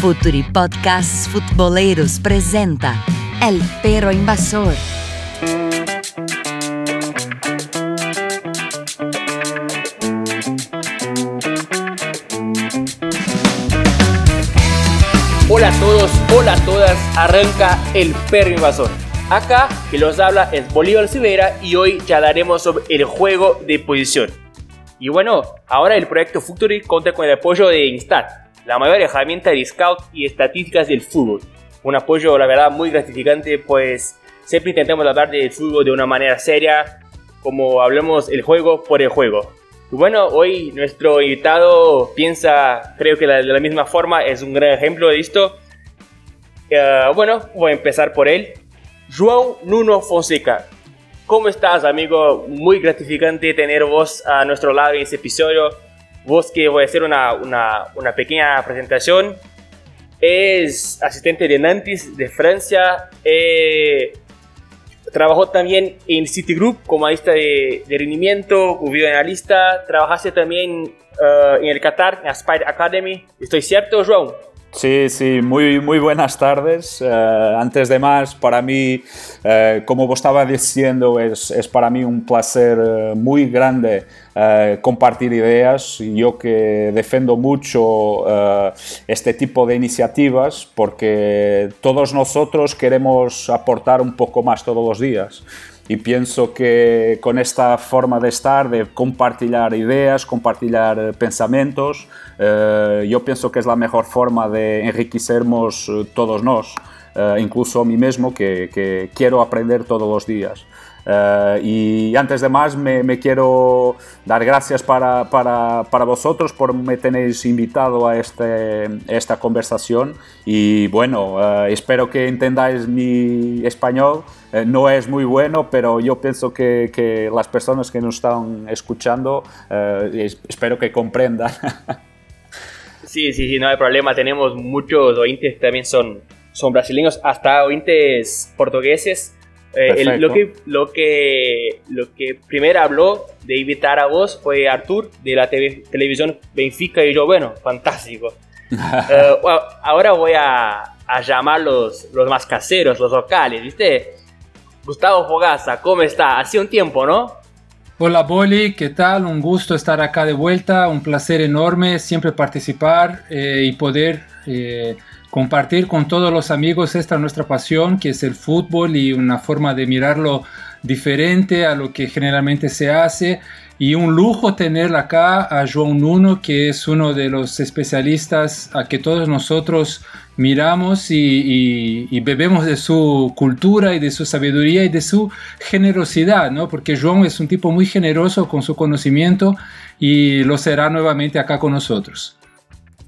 Futuri Podcasts Futboleros presenta El Perro Invasor. Hola a todos, hola a todas, arranca El Perro Invasor. Acá que los habla es Bolívar Silveira y hoy ya hablaremos sobre el juego de posición. Y bueno, ahora el proyecto Futuri cuenta con el apoyo de Instat, la mayor herramienta de scout y estadísticas del fútbol. Un apoyo, la verdad, muy gratificante, pues siempre intentamos hablar del fútbol de una manera seria, como hablamos el juego por el juego. Y bueno, hoy nuestro invitado piensa, creo que de la misma forma, es un gran ejemplo de esto. Eh, bueno, voy a empezar por él. João Nuno Fonseca. ¿Cómo estás, amigo? Muy gratificante tener vos a nuestro lado en este episodio Vos que voy a hacer una, una, una pequeña presentación. Es asistente de Nantes de Francia. Eh, trabajó también en Citigroup como analista de, de rendimiento, videoanalista. Trabajaste también uh, en el Qatar, en Aspire Academy. ¿Estoy cierto, João? Sí, sí, muy, muy buenas tardes. Uh, antes de más, para mí, uh, como vos estaba diciendo, es, es, para mí un placer uh, muy grande compartir ideas. Yo que defiendo mucho este tipo de iniciativas porque todos nosotros queremos aportar un poco más todos los días y pienso que con esta forma de estar, de compartir ideas, compartir pensamientos, eh, yo pienso que es la mejor forma de enriquecernos eh, todos nos, eh, incluso a mí mismo que, que quiero aprender todos los días. Uh, y antes de más, me, me quiero dar gracias para, para, para, vosotros por me tenéis invitado a este, esta conversación. Y bueno, uh, espero que entendáis mi español. Uh, no es muy bueno, pero yo pienso que, que las personas que nos están escuchando, espero que comprendan. sí, sí, sí, no hay problema. Tenemos muchos oyentes también son, son brasileños, hasta oyentes portugueses. Eh, el, lo, que, lo, que, lo que primero habló de invitar a vos fue Artur de la TV, televisión Benfica y yo, bueno, fantástico. uh, well, ahora voy a, a, llamar los, los más caseros, los locales, ¿viste? Gustavo Fogaza, ¿cómo está? Hace un tiempo, ¿no? Hola Boli, ¿qué tal? Un gusto estar acá de vuelta, un placer enorme siempre participar eh, y poder eh, compartir con todos los amigos esta nuestra pasión, que es el fútbol y una forma de mirarlo diferente a lo que generalmente se hace. Y un lujo tener acá a João Nuno, que es uno de los especialistas a que todos nosotros miramos y, y, bebemos de su cultura y de su sabiduría y de su generosidad, ¿no? Porque João es un tipo muy generoso con su conocimiento y lo será nuevamente acá con nosotros.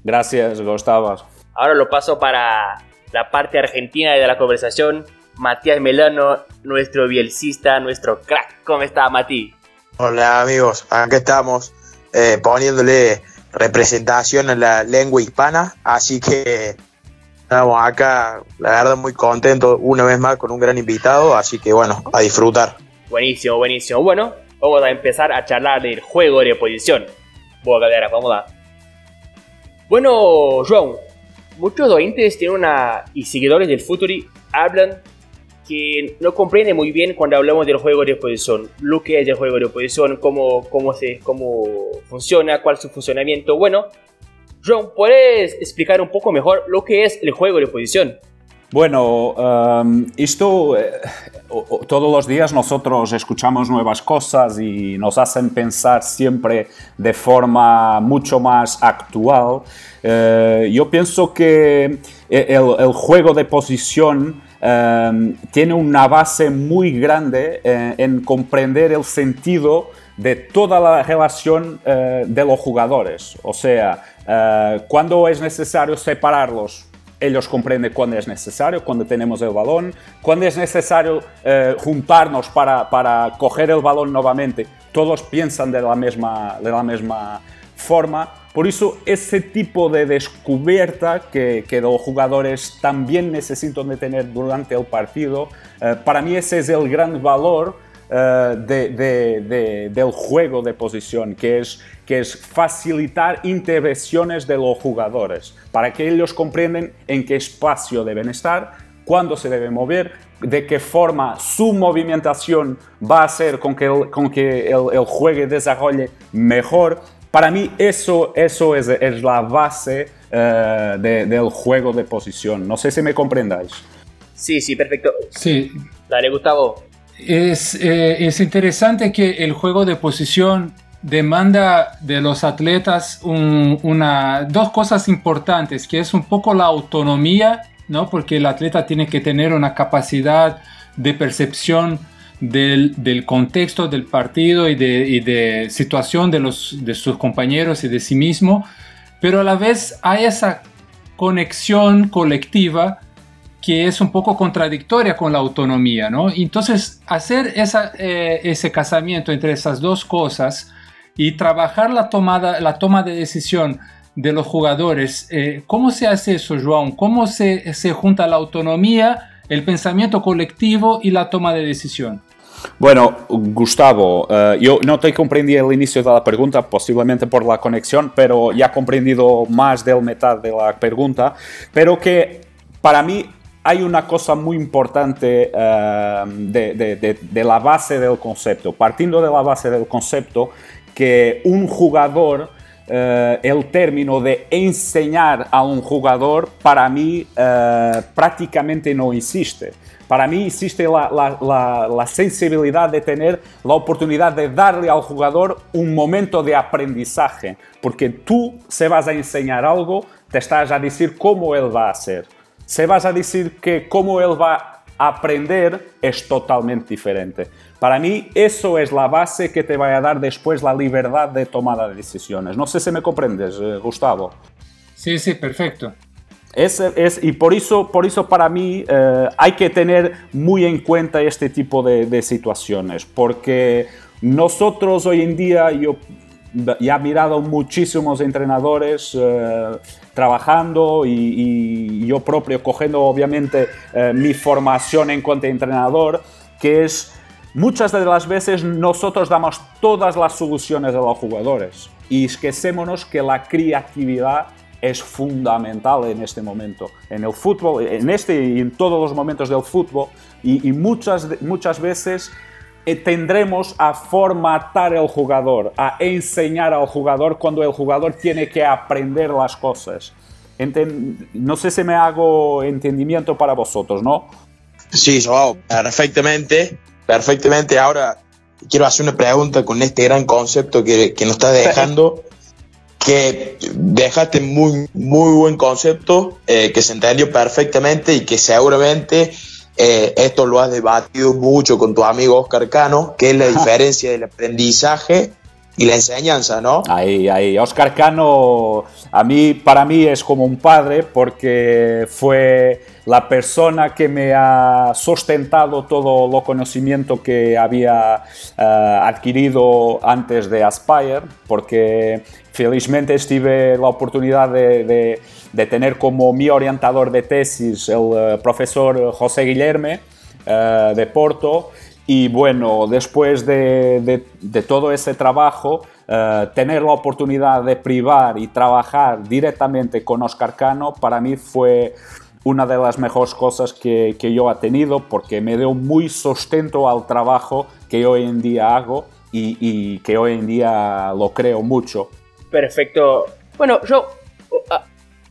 Gracias, Gustavo. Ahora lo paso para la parte argentina de la conversación. Matías Melano, nuestro bielcista, nuestro crack. ¿Cómo está, Mati? Hola, amigos. Acá estamos eh, poniéndole representación a la lengua hispana. Así que estamos acá, la verdad, muy contento una vez más con un gran invitado. Así que bueno, a disfrutar. Buenísimo, buenísimo. Bueno, vamos a empezar a charlar del juego de posición. Bueno, galera, vamos a. Bueno, João, muchos oyentes tienen una, y seguidores del Futuri hablan que no comprenden muy bien cuando hablamos del juego de posición, lo que es el juego de posición, cómo, cómo, se, cómo funciona, cuál es su funcionamiento. Bueno, John, ¿puedes explicar un poco mejor lo que es el juego de posición? Bueno, um, esto eh, todos los días nosotros escuchamos nuevas cosas y nos hacen pensar siempre de forma mucho más actual. Eh, yo pienso que el, el juego de posición um, tiene una base muy grande eh, en comprender el sentido de toda la relación eh, de los jugadores. O sea, eh, cuando es necesario separarlos ellos comprenden cuándo es necesario, cuando tenemos el balón, cuando es necesario eh, juntarnos para, para, coger el balón nuevamente. Todos piensan de la misma, de la misma forma. Por eso ese tipo de descubierta que, que los jugadores también necesitan de tener durante el partido, para mí ese es el gran valor Uh, de, de, de, del juego de posición, que es que es facilitar intervenciones de los jugadores, para que ellos comprenden en qué espacio deben estar, cuándo se deben mover, de qué forma su movimentación va a hacer con que el, con que el, el juego desarrolle mejor. Para mí eso, eso es, es la base eh, de, del juego de posición. No sé si me comprendáis. Sí, sí, perfecto. Sí, Dale, Gustavo. Es, eh, es interesante que el juego de posición demanda de los atletas un- una, dos cosas importantes, que es un poco la autonomía, ¿no? porque el atleta tiene que tener una capacidad de percepción del, del contexto del partido y de, y de situación de, los, de sus compañeros y de sí mismo, pero a la vez hay esa conexión colectiva que es un poco contradictoria con la autonomía, ¿no? Entonces, hacer esa, eh, ese casamiento entre esas dos cosas y trabajar la, tomada, la toma de decisión de los jugadores, eh, ¿cómo se hace eso, João? ¿Cómo se, se junta la autonomía, el pensamiento colectivo y la toma de decisión? Bueno, Gustavo, eh, yo no te comprendí el inicio de la pregunta, posiblemente por la conexión, pero ya he comprendido más del mitad de la pregunta, pero que para mí hay una cosa muy importante eh, de, la base del concepto, partiendo de la base del concepto que un jugador, eh, el término de enseñar a un jugador, para mí eh, prácticamente no existe. Para mí existe la- la sensibilidad de tener la oportunidad de darle al jugador un momento de aprendizaje, porque tú se vas a enseñar algo, te estás a decir cómo él va a hacer. Se vas a decir que cómo él va a aprender es totalmente diferente. Para mí eso es la base que te va a dar después la libertad de tomada de decisiones. No sé si me comprendes, eh, Gustavo. Sí, sí, perfecto. Es, es- y por eso, por eso para mí eh, hay que tener muy en cuenta este tipo de, de situaciones, porque nosotros hoy en día, yo ya he mirado muchísimos entrenadores eh, trabajando y, yo propio cogiendo obviamente eh, mi formación en cuanto a entrenador, que es muchas de las veces nosotros damos todas las soluciones a los jugadores y esquecémonos que la creatividad es fundamental en este momento, en el fútbol, en este y en todos los momentos del fútbol, y, y muchas, muchas veces tendremos a formatar el jugador, a enseñar al jugador cuando el jugador tiene que aprender las cosas. Enten- no sé si me hago entendimiento para vosotros, ¿no? Sí, Joao, perfectamente, perfectamente. Ahora quiero hacer una pregunta con este gran concepto que, que nos está dejando, que dejaste muy, muy buen concepto, eh, que se entendió perfectamente y que seguramente eh, esto lo has debatido mucho con tu amigo Oscar Cano, que es la diferencia del aprendizaje y la enseñanza, ¿no? Ahí, ahí. Oscar Cano, a mí, para mí es como un padre porque fue la persona que me ha sustentado todo lo conocimiento que había eh, adquirido antes de Aspire, porque felizmente tuve la oportunidad de, de- de tener como mi orientador de tesis el eh, profesor José Guillerme eh, de Porto. Y bueno, después de, todo ese trabajo, eh, tener la oportunidad de privar y trabajar directamente con Oscar Cano, para mí fue una de las mejores cosas que, yo he tenido, porque me dio muy sustento al trabajo que hoy en día hago y, que hoy en día lo creo mucho. Perfecto. Bueno, yo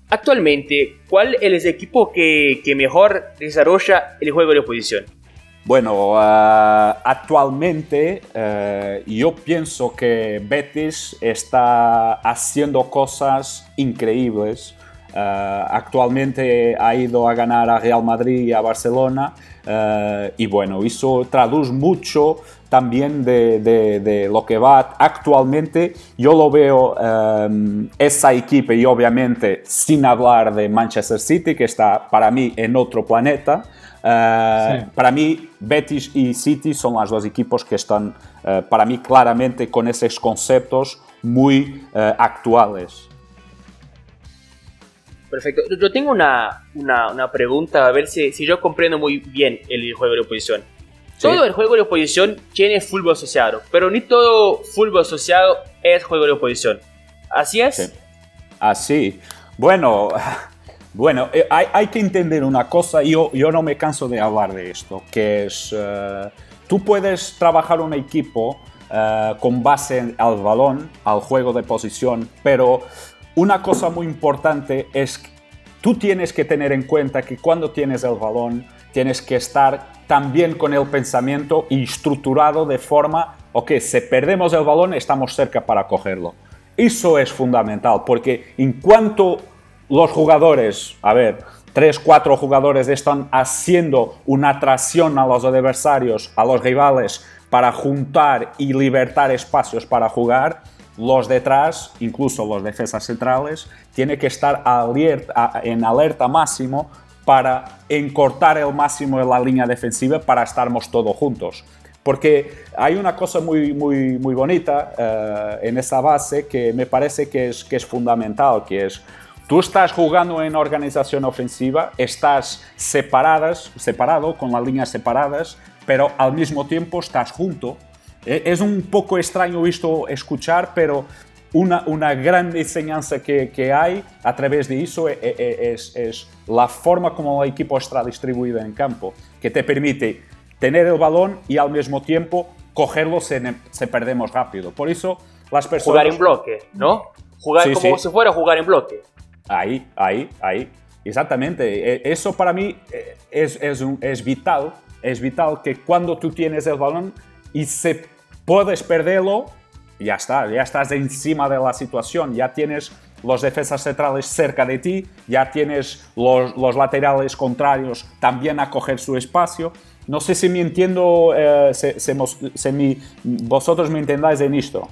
actualmente, ¿cuál es el equipo que, que mejor desarrolla el juego de oposición? Bueno, ah, actualmente eh, yo pienso que Betis está haciendo cosas increíbles. Ah, actualmente ha ido a ganar a Real Madrid y a Barcelona eh, y bueno, eso traduce mucho también de, lo que va actualmente. Yo lo veo eh, esa equipa y obviamente sin hablar de Manchester City que está para mí en otro planeta. Sí. Para mí, Betis y City son los dos equipos que están, eh, para mí, claramente con esos conceptos muy eh, actuales. Perfecto. Yo- tengo una, una, una pregunta, a ver si, si yo comprendo muy bien el juego de oposición. Todo el juego de oposición tiene fútbol asociado, pero ni todo fútbol asociado es juego de oposición. ¿Así es? Así. Bueno, bueno eh, hay, que entender una cosa, yo, yo no me canso de hablar de esto, que es, eh, tú puedes trabajar un equipo eh, con base al balón, al juego de posición, pero una cosa muy importante es que tú tienes que tener en cuenta que cuando tienes el balón, tienes que estar también con el pensamiento estructurado de forma, ok, si perdemos el balón estamos cerca para cogerlo. Eso es fundamental, porque en cuanto los jugadores, a ver, tres, cuatro jugadores están haciendo una atracción a los adversarios, a los rivales, para juntar y libertar espacios para jugar, los detrás, incluso los defensas centrales, tienen que estar en alerta máximo para encortar el máximo de la línea defensiva para estarmos todos juntos. Porque hay una cosa muy, muy, muy bonita eh, en esa base que me parece que es, que es fundamental, que es tú estás jugando en organización ofensiva, estás separadas, separado, con las líneas separadas, pero al mismo tiempo estás junto. E, es un poco extraño visto escuchar, pero una, una gran enseñanza que, que, hay a través de eso e, e, es, es, la forma como el equipo está distribuido en campo, que te permite tener el balón y al mismo tiempo cogerlo si, se perdemos rápido. Por eso las personas... Jugar en bloque, ¿no? Jugar como si fuera jugar en bloque. Ahí, ahí, ahí. Exactamente. Eso para mí eh, es, es, un, es vital. Es vital que cuando tú tienes el balón y se puedes perderlo, ya está, ya estás encima de la situación, ya tienes los defensas centrales cerca de ti, ya tienes los, los laterales contrarios también a coger su espacio. No sé si me entiendo, eh, si, vosotros me entendáis en esto.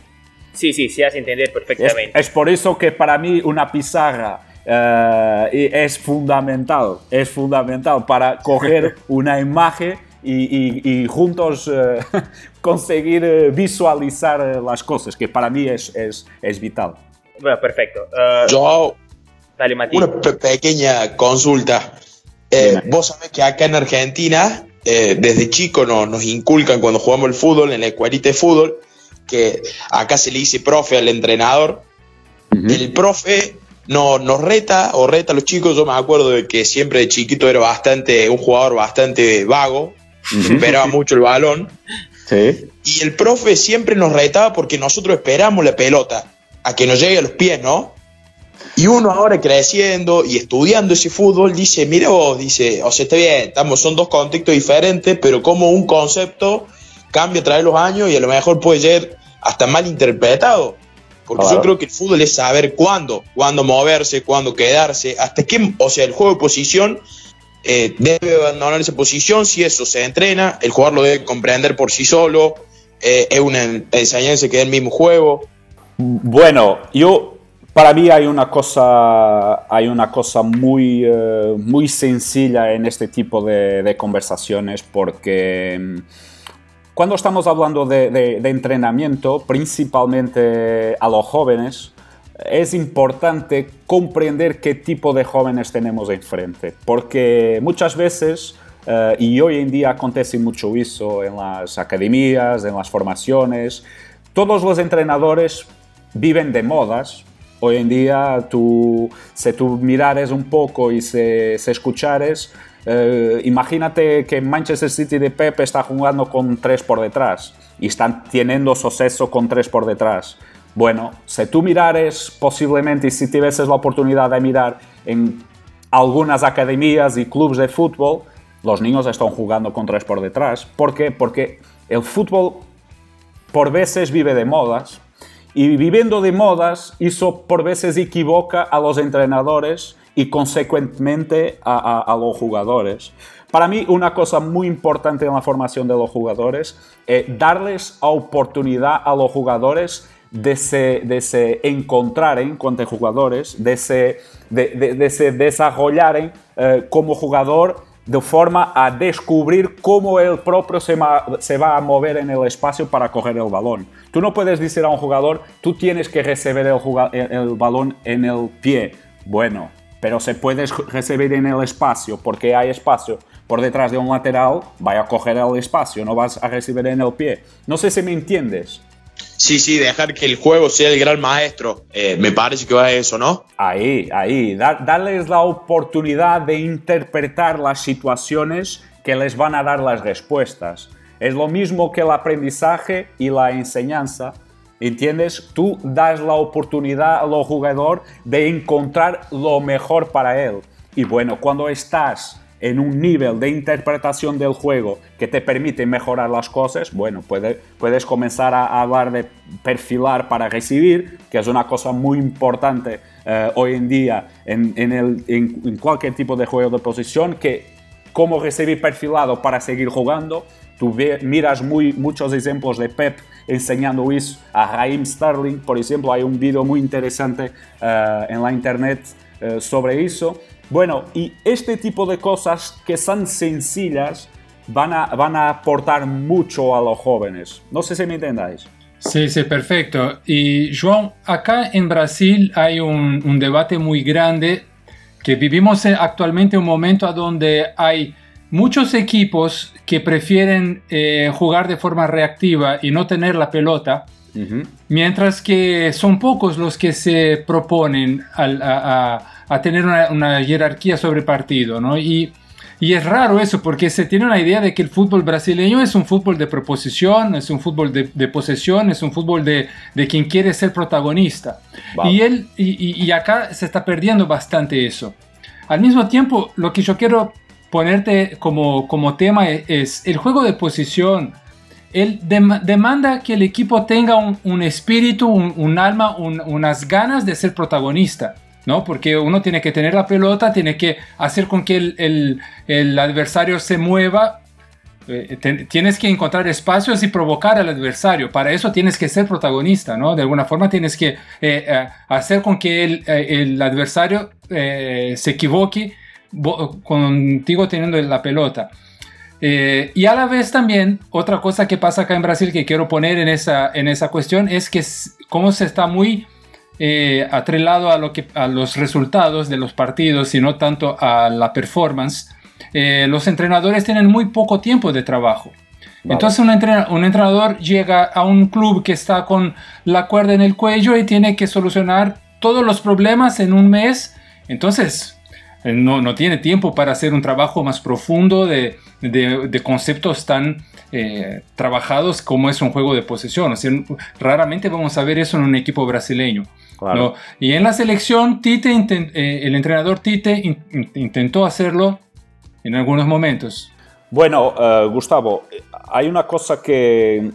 Sí, sí, se hace entender perfectamente. Es, por eso que para mí una pizarra eh, es fundamental, es fundamental para coger una imagen y, juntos eh, conseguir eh, visualizar las cosas, que para mí es, es, es vital. Bueno, perfecto. Yo, dale, una pequeña consulta. vos sabés que acá en Argentina, desde chico nos inculcan cuando jugamos el fútbol, en la escuelita de fútbol, que acá se le dice profe al entrenador. El profe no, nos reta o reta a los chicos. Yo me acuerdo de que siempre de chiquito era bastante, un jugador bastante vago, esperaba mucho el balón. Y el profe siempre nos retaba porque nosotros esperamos la pelota a que nos llegue a los pies, ¿no? Y uno ahora creciendo y estudiando ese fútbol dice, mira vos, dice, o sea, está bien, estamos, son dos contextos diferentes, pero como un concepto cambia a través de los años y a lo mejor puede ser hasta mal interpretado. Porque yo creo que el fútbol es saber cuándo, cuándo moverse, cuándo quedarse, hasta qué, o sea, el juego de posición eh, debe abandonar esa posición si eso se entrena, el jugador lo debe comprender por sí solo, eh, es una enseñanza que es el mismo juego. Bueno, yo para mí hay una cosa, hay una cosa muy, eh, muy sencilla en este tipo de, conversaciones porque mm, cuando estamos hablando de entrenamiento, principalmente a los jóvenes, es importante comprender qué tipo de jóvenes tenemos enfrente, porque muchas veces, eh, y hoy en día acontece mucho eso en las academias, en las formaciones, todos los entrenadores viven de modas. Hoy en día, tú, si tú mirares un poco y si, escuchares, eh, imagínate que Manchester City de Pep está jugando con tres por detrás y están teniendo suceso con tres por detrás. Bueno, si tú mirares posiblemente y si tuvieses la oportunidad de mirar en algunas academias y clubes de fútbol, los niños están jugando con tres por detrás. ¿Por qué? Porque el fútbol por veces vive de modas y viviendo de modas, eso por veces equivoca a los entrenadores y consecuentemente a, los jugadores. Para mí, una cosa muy importante en la formación de los jugadores es darles oportunidad a los jugadores de se, de se encontrar entre jugadores, de se, de, se desarrollar eh, como jugador de forma a descubrir cómo él propio se, se, va a mover en el espacio para coger el balón. Tú no puedes decir a un jugador, tú tienes que recibir el, balón en el pie. Bueno, pero se puede recibir en el espacio, porque hay espacio por detrás de un lateral, vaya a coger el espacio, no vas a recibir en el pie. No sé si me entiendes. Sí, sí, dejar que el juego sea el gran maestro. Eh, me parece que va a eso, ¿no? Ahí, ahí. darles la oportunidad de interpretar las situaciones que les van a dar las respuestas. Es lo mismo que el aprendizaje y la enseñanza. ¿Entiendes? Tú das la oportunidad al jugador de encontrar lo mejor para él. Y bueno, cuando estás en un nivel de interpretación del juego que te permite mejorar las cosas, bueno, puedes comenzar a hablar de perfilar para recibir, que es una cosa muy importante eh, hoy en día en, el, en, cualquier tipo de juego de posición, que cómo recibir perfilado para seguir jugando. Tú miras muy, muchos ejemplos de Pep enseñando eso a Raheem Sterling, por ejemplo, hay un vídeo muy interesante eh, en la internet eh, sobre eso. Bueno, y este tipo de cosas que son sencillas van a, van a aportar mucho a los jóvenes. No sé si me entendáis. Sí, sí, perfecto. Y João, acá en Brasil hay un, un debate muy grande que vivimos actualmente un momento donde hay muchos equipos que prefieren eh, jugar de forma reactiva y no tener la pelota, mientras que son pocos los que se proponen a, tener una, jerarquía sobre partido, ¿no? Y, es raro eso porque se tiene una idea de que el fútbol brasileño es un fútbol de proposición, es un fútbol de, posesión, es un fútbol de, quien quiere ser protagonista. Y, él, y acá se está perdiendo bastante eso. Al mismo tiempo, lo que yo quiero ponerte como, como tema es, el juego de posición. Él demanda que el equipo tenga un, espíritu, un, alma, unas ganas de ser protagonista. ¿no? Porque uno tiene que tener la pelota, tiene que hacer con que el, el, adversario se mueva. Eh, tienes que encontrar espacios y provocar al adversario. Para eso tienes que ser protagonista, ¿no? De alguna forma tienes que eh, eh, hacer con que el, el adversario se equivoque contigo teniendo la pelota. Eh, y a la vez también, otra cosa que pasa acá en Brasil que quiero poner en esa, en esa cuestión es que cómo se está muy eh, atrelado a, lo que, a los resultados de los partidos y no tanto a la performance, eh, los entrenadores tienen muy poco tiempo de trabajo. Entonces un, un, entrenador llega a un club que está con la cuerda en el cuello y tiene que solucionar todos los problemas en un mes. Entonces no, no, tiene tiempo para hacer un trabajo más profundo de, de, conceptos tan eh, trabajados como es un juego de posesión. O sea, raramente vamos a ver eso en un equipo brasileño. Y en la selección, Tite, eh, el entrenador Tite intentó hacerlo en algunos momentos. Bueno, Gustavo, hay una cosa que...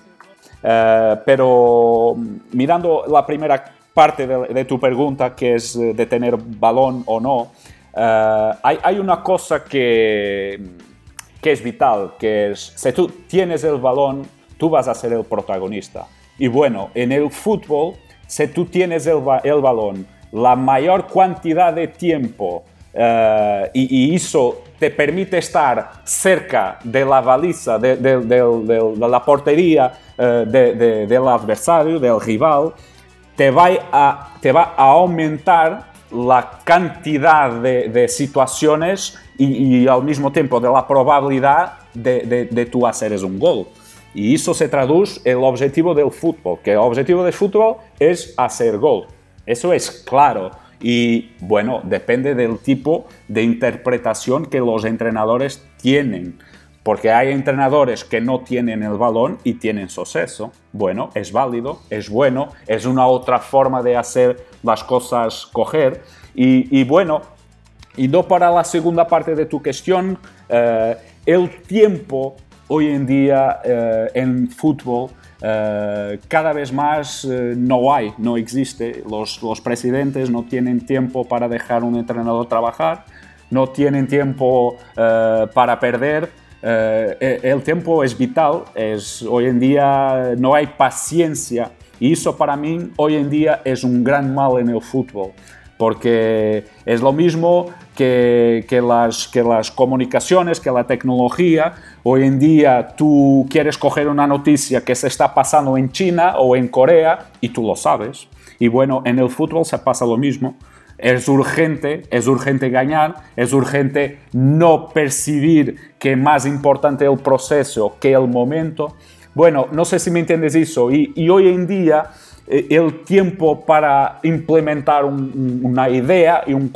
pero mirando la primera parte de, de, tu pregunta, que es de tener balón o no, eh, hay, una cosa que, es vital, que es, si tú tienes el balón, tú vas a ser el protagonista. Y bueno, en el fútbol, si tú tienes el, balón, la mayor cantidad de tiempo eh, y, eso te permite estar cerca de la baliza, de, de, la portería eh, del adversario, del rival, te va, a, te va a aumentar la cantidad de, situaciones y, al mismo tiempo de la probabilidad de, de, tú hacer un gol. Y eso se traduce el objetivo del fútbol, que el objetivo del fútbol es hacer gol. Eso es claro. Y bueno, depende del tipo de interpretación que los entrenadores tienen porque hay entrenadores que no tienen el balón y tienen suceso. Bueno, es válido, es bueno, es una otra forma de hacer las cosas coger. Y, bueno, y no para la segunda parte de tu cuestión, eh, el tiempo hoy en día eh, en fútbol eh, cada vez más no hay, no existe. Los, los presidentes no tienen tiempo para dejar un entrenador trabajar, no tienen tiempo para perder el tiempo es vital, es, hoy en día no hay paciencia y eso para mí hoy en día es un gran mal en el fútbol, porque es lo mismo que, que, las, que las comunicaciones, que la tecnología. Hoy en día tú quieres coger una noticia que se está pasando en China o en Corea y tú lo sabes. Y bueno, en el fútbol se pasa lo mismo. es urgente, es urgente ganar, es urgente no percibir que más importante el proceso que el momento. Bueno, no sé si me entiendes eso. Y, hoy en día eh, el tiempo para implementar una idea y un,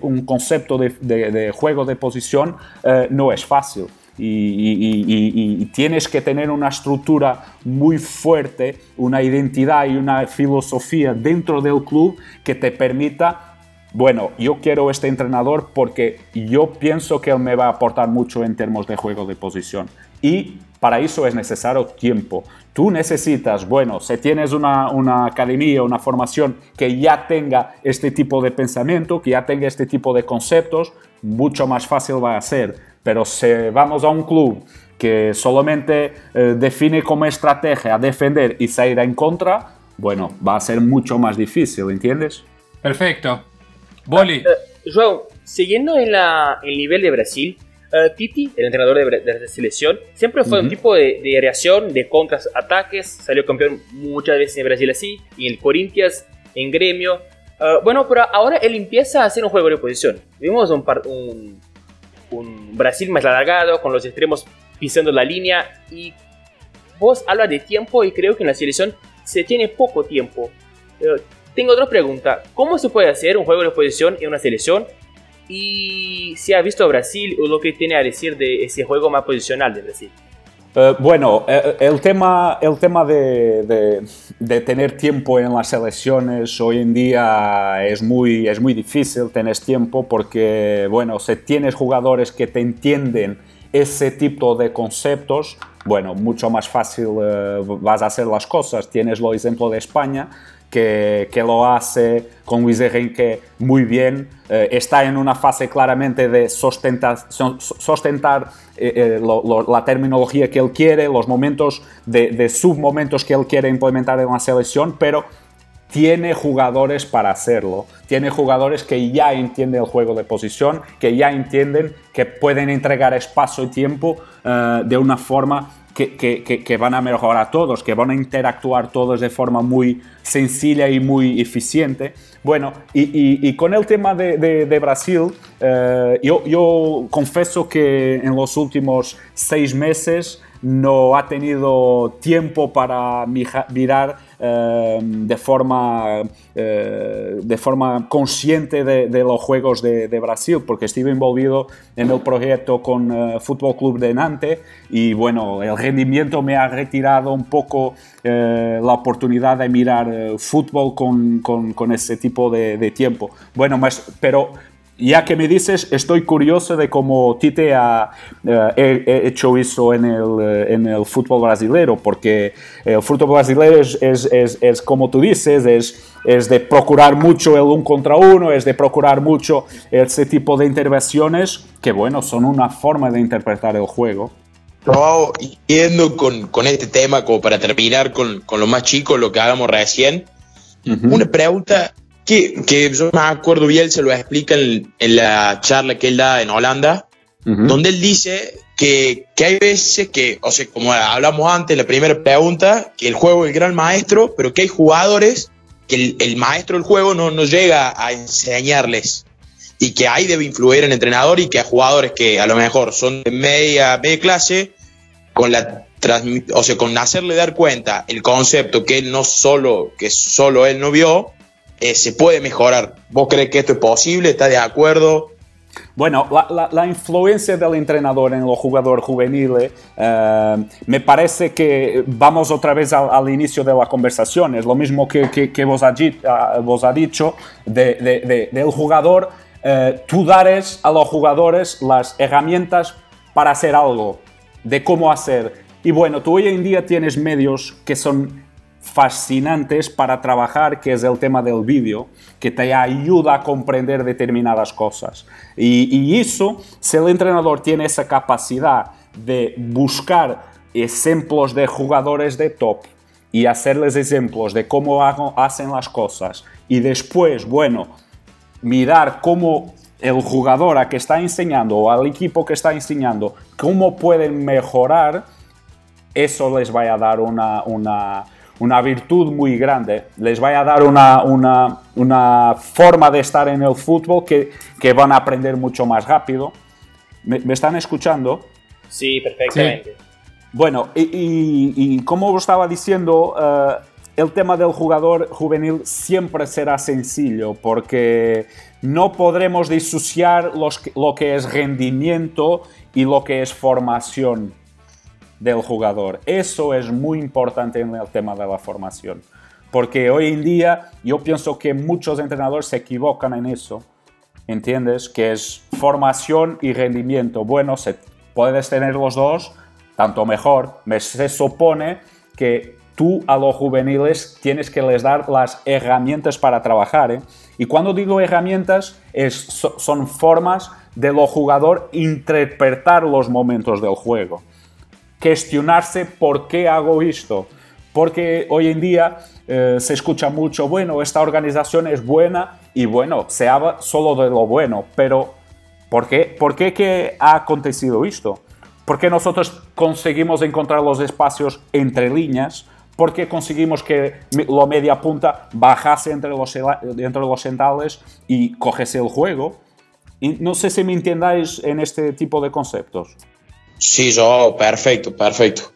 un concepto de, juego de posición eh, no es fácil. Y, tienes que tener una estructura muy fuerte, una identidad y una filosofía dentro del club que te permita bueno, yo quiero este entrenador porque yo pienso que él me va a aportar mucho en términos de juego de posición. Y para eso es necesario tiempo. Tú necesitas, bueno, si tienes una, una, academia, una formación que ya tenga este tipo de pensamiento, que ya tenga este tipo de conceptos, mucho más fácil va a ser. Pero si vamos a un club que solamente eh, define como estrategia a defender y salir en contra, bueno, va a ser mucho más difícil, ¿entiendes? Perfecto. Boli. Uh, João, siguiendo en la, el nivel de Brasil, uh, Titi, el entrenador de, de, la selección, siempre fue un tipo de, de, reacción, de contraataques. Salió campeón muchas veces en Brasil así, y en el Corinthians, en gremio. Uh, bueno, pero ahora él empieza a hacer un juego de oposición. Vimos un, un, un Brasil más alargado, con los extremos pisando la línea. Y vos hablas de tiempo, y creo que en la selección se tiene poco tiempo. Tengo otra pregunta. ¿Cómo se puede hacer un juego de oposición en una selección? Y si ha visto Brasil o lo que tiene a decir de ese juego más posicional de Brasil. Uh, bueno, eh, el tema, el tema de, de, tener tiempo en las selecciones hoy en día es muy, es muy difícil tener tiempo porque, bueno, si tienes jugadores que te entienden ese tipo de conceptos, bueno, mucho más fácil vas a hacer las cosas. Tienes el ejemplo de España, que, que, lo hace con Luis Enrique muy bien. Eh, está en una fase claramente de sostentar, sostentar eh, eh, la terminología que él quiere, los momentos de, de submomentos que él quiere implementar en la selección, pero tiene jugadores para hacerlo. Tiene jugadores que ya entienden el juego de posición, que ya entienden que pueden entregar espacio y tiempo de una forma que, van a mejorar todos, que van a interactuar todos de forma muy sencilla y muy eficiente. Bueno, y, con el tema de, Brasil, eh, yo, yo confieso que en los últimos seis meses no ha tenido tiempo para mirar eh, de, forma, eh, de forma consciente de, los Juegos de, Brasil, porque estuve envolvido en el proyecto con uh, Fútbol Club de Nantes y bueno, el rendimiento me ha retirado un poco la oportunidad de mirar fútbol con, con, con, ese tipo de, tiempo. Bueno, pero ya que me dices, estoy curioso de cómo Tite ha eh, hecho eso en el, eh, en el, fútbol brasileño, porque el fútbol brasileño es, es, es, como tú dices, es, es de procurar mucho el un contra uno, es de procurar mucho ese tipo de intervenciones que, bueno, son una forma de interpretar el juego. No, yendo con, con, este tema, como para terminar con, con, lo más chico, lo que hagamos recién, una pregunta que, que, yo me acuerdo bien, se lo explica en, en, la charla que él da en Holanda, donde él dice que, que, hay veces que, o sea, como hablamos antes, la primera pregunta, que el juego es el gran maestro, pero que hay jugadores que el, el maestro del juego no, no llega a enseñarles y que ahí debe influir el entrenador y que hay jugadores que a lo mejor son de media, media clase, con la o sea, con hacerle dar cuenta el concepto que él no solo, que solo él no vio, eh, se puede mejorar. ¿Vos crees que esto es posible? ¿Estás de acuerdo? Bueno, la, influencia del entrenador en los jugadores juveniles eh, me parece que vamos otra vez al, inicio de la conversación. Es lo mismo que, que vos, ha, dicho de, de, de, del jugador. Eh, tú dares a los jugadores las herramientas para hacer algo, de cómo hacer. Y bueno, tú hoy en día tienes medios que son fascinantes para trabajar, que es el tema del vídeo, que te ayuda a comprender determinadas cosas. Y, eso, si el entrenador tiene esa capacidad de buscar ejemplos de jugadores de top y hacerles ejemplos de cómo hacen las cosas, y después, bueno, mirar cómo el jugador a que está enseñando o al equipo que está enseñando, cómo pueden mejorar, eso les va a dar una una virtud muy grande, les va a dar una, una, una forma de estar en el fútbol que, que, van a aprender mucho más rápido. ¿Me, me están escuchando? Sí, perfectamente. Sí. Bueno, y, y, y, como os estaba diciendo, uh, el tema del jugador juvenil siempre será sencillo porque no podremos disociar los, lo que es rendimiento y lo que es formación del jugador. Eso es muy importante en el tema de la formación. Porque hoy en día yo pienso que muchos entrenadores se equivocan en eso. ¿Entiendes? Que es formación y rendimiento. Bueno, se, puedes tener los dos, tanto mejor. Se supone que tú a los juveniles tienes que les dar las herramientas para trabajar. ¿eh? Y cuando digo herramientas, es, son formas de los jugador interpretar los momentos del juego cuestionarse por qué hago esto. Porque hoy en día eh, se escucha mucho, bueno, esta organización es buena y bueno, se habla solo de lo bueno, pero ¿por qué, ¿por qué que ha acontecido esto? Porque nosotros conseguimos encontrar los espacios entre líneas, porque conseguimos que la media punta bajase entre los, entre los centrales y cogiese el juego. Y no sé si me entiendáis en este tipo de conceptos. Sí, yo, perfecto, perfecto.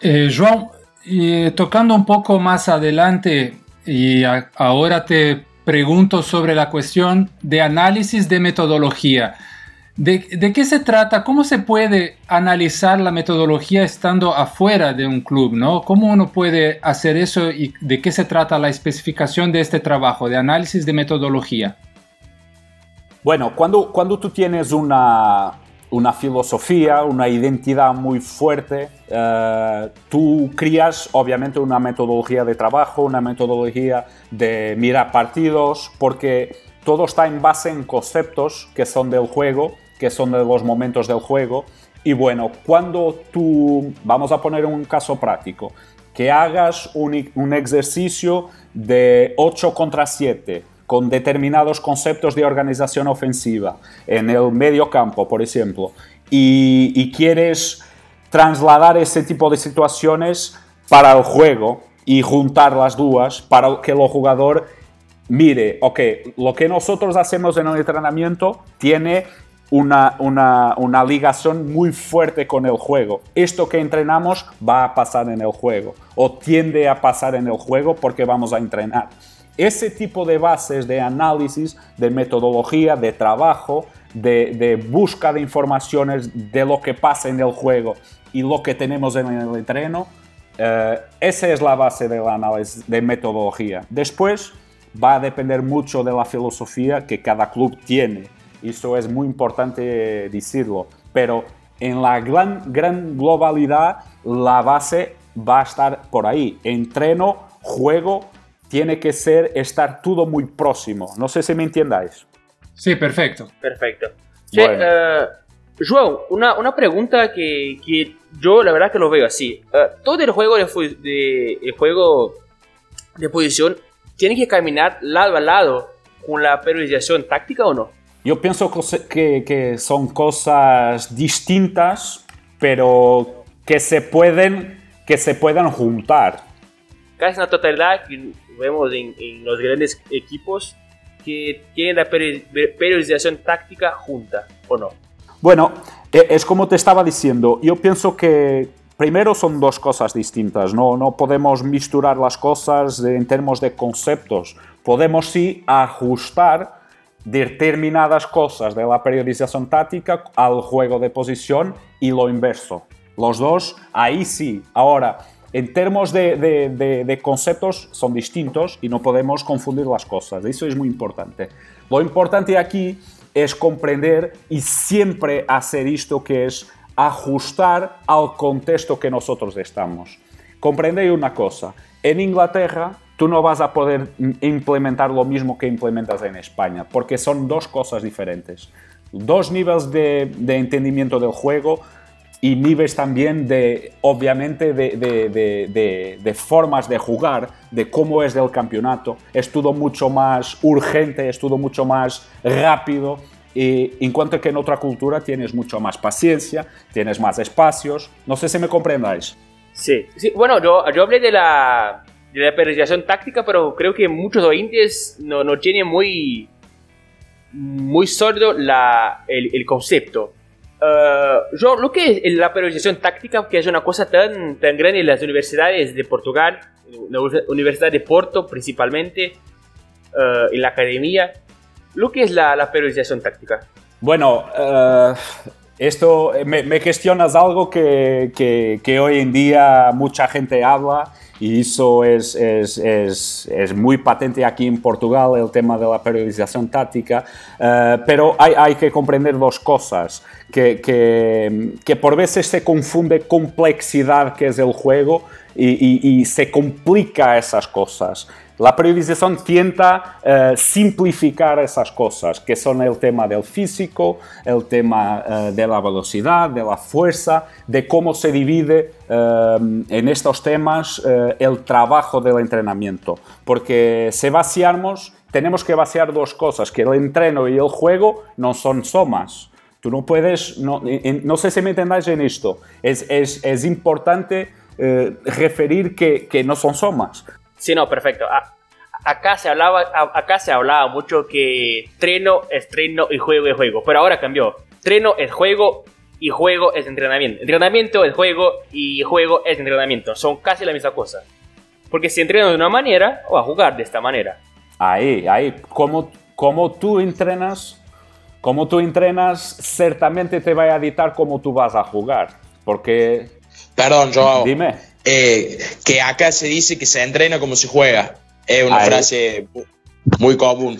Eh, João, eh, tocando un poco más adelante, y a, ahora te pregunto sobre la cuestión de análisis de metodología. ¿De, ¿De, qué se trata? ¿Cómo se puede analizar la metodología estando afuera de un club? ¿no? ¿Cómo uno puede hacer eso y de qué se trata la especificación de este trabajo de análisis de metodología? Bueno, cuando, cuando tú tienes una, una filosofía, una identidad muy fuerte. Uh, tú crías obviamente una metodología de trabajo, una metodología de mirar partidos, porque todo está en base en conceptos que son del juego, que son de los momentos del juego. Y bueno, cuando tú, vamos a poner un caso práctico, que hagas un, un ejercicio de 8 contra 7, con determinados conceptos de organización ofensiva en el medio campo, por ejemplo, y, quieres trasladar ese tipo de situaciones para el juego y juntar las dos para que el jugador mire, ok, lo que nosotros hacemos en el entrenamiento tiene una, una, una, ligación muy fuerte con el juego. Esto que entrenamos va a pasar en el juego o tiende a pasar en el juego porque vamos a entrenar. Ese tipo de bases de análisis, de metodología, de trabajo, de, de busca de informaciones de lo que pasa en el juego y lo que tenemos en el entreno, eh, esa es la base del análisis de metodología. Después va a depender mucho de la filosofía que cada club tiene. Eso es muy importante decirlo. Pero en la gran, gran globalidad, la base va a estar por ahí. Entreno, juego tiene que ser estar todo muy próximo. No sé si me entiendáis. Sí, perfecto. Perfecto. Sí, bueno. uh, João, una, una pregunta que, que, yo la verdad que lo veo así. Uh, todo el juego de, de, el juego de posición tiene que caminar lado a lado con la periodización táctica o no? Yo pienso que, que son cosas distintas, pero que se pueden, que se puedan juntar. Casi en la totalidad vemos en, en, los grandes equipos que tienen la periodización táctica junta, ¿o no? Bueno, e, es como te estaba diciendo, yo pienso que primero son dos cosas distintas, no, no podemos misturar las cosas en términos de conceptos, podemos sí ajustar determinadas cosas de la periodización táctica al juego de posición y lo inverso. Los dos, ahí sí. Ahora, en términos de, de, de, conceptos son distintos y no podemos confundir las cosas. Eso es muy importante. Lo importante aquí es comprender y siempre hacer esto que es ajustar al contexto que nosotros estamos. Comprendéis una cosa, en Inglaterra tú no vas a poder implementar lo mismo que implementas en España, porque son dos cosas diferentes. Dos niveles de, de entendimiento del juego, y niveles también de, obviamente, de, de, de, formas de jugar, de cómo es del campeonato. Es todo mucho más urgente, es todo mucho más rápido. Y en cuanto que en otra cultura tienes mucho más paciencia, tienes más espacios. No sé si me comprendáis. Sí, sí. bueno, yo, yo hablé de la, de la periodización táctica, pero creo que muchos oyentes no, no tienen muy, muy sólido la, el, el concepto. Uh, yo, lo que es la periodización táctica, que es una cosa tan, tan grande en las universidades de Portugal, la Universidad de Porto principalmente, uh, en la academia, lo que es la, la periodización táctica. Bueno, uh, esto me, me, cuestionas algo que, que, que, hoy en día mucha gente habla y eso es, es, es, es, muy patente aquí en Portugal, el tema de la periodización táctica, uh, pero hay, hay, que comprender dos cosas, que, que, que, por veces se confunde complejidad que es el juego y, y, y se complica esas cosas. La periodización intenta uh, simplificar esas cosas, que son el tema del físico, el tema uh, de la velocidad, de la fuerza, de cómo se divide uh, en estos temas el trabajo del entrenamiento. Porque si vaciamos, tenemos que vaciar dos cosas, que el entreno y el juego no son somas. Tú no puedes, no, no sé si me entendáis en esto, es, importante referir que no son somas. Sí, no, perfecto. Acá se hablaba, acá se hablaba mucho que treno es treno y juego es juego, pero ahora cambió. Treno es juego y juego es entrenamiento. Entrenamiento es juego y juego es entrenamiento. Son casi la misma cosa. Porque si entrenas de una manera, o a jugar de esta manera. Ahí, ahí, como, como tú entrenas, como tú entrenas, ciertamente te va a dictar cómo tú vas a jugar. Porque... Perdón, Joao. Dime. Eh, que acá se dice que se entrena como se juega. Es una Ahí. frase muy común.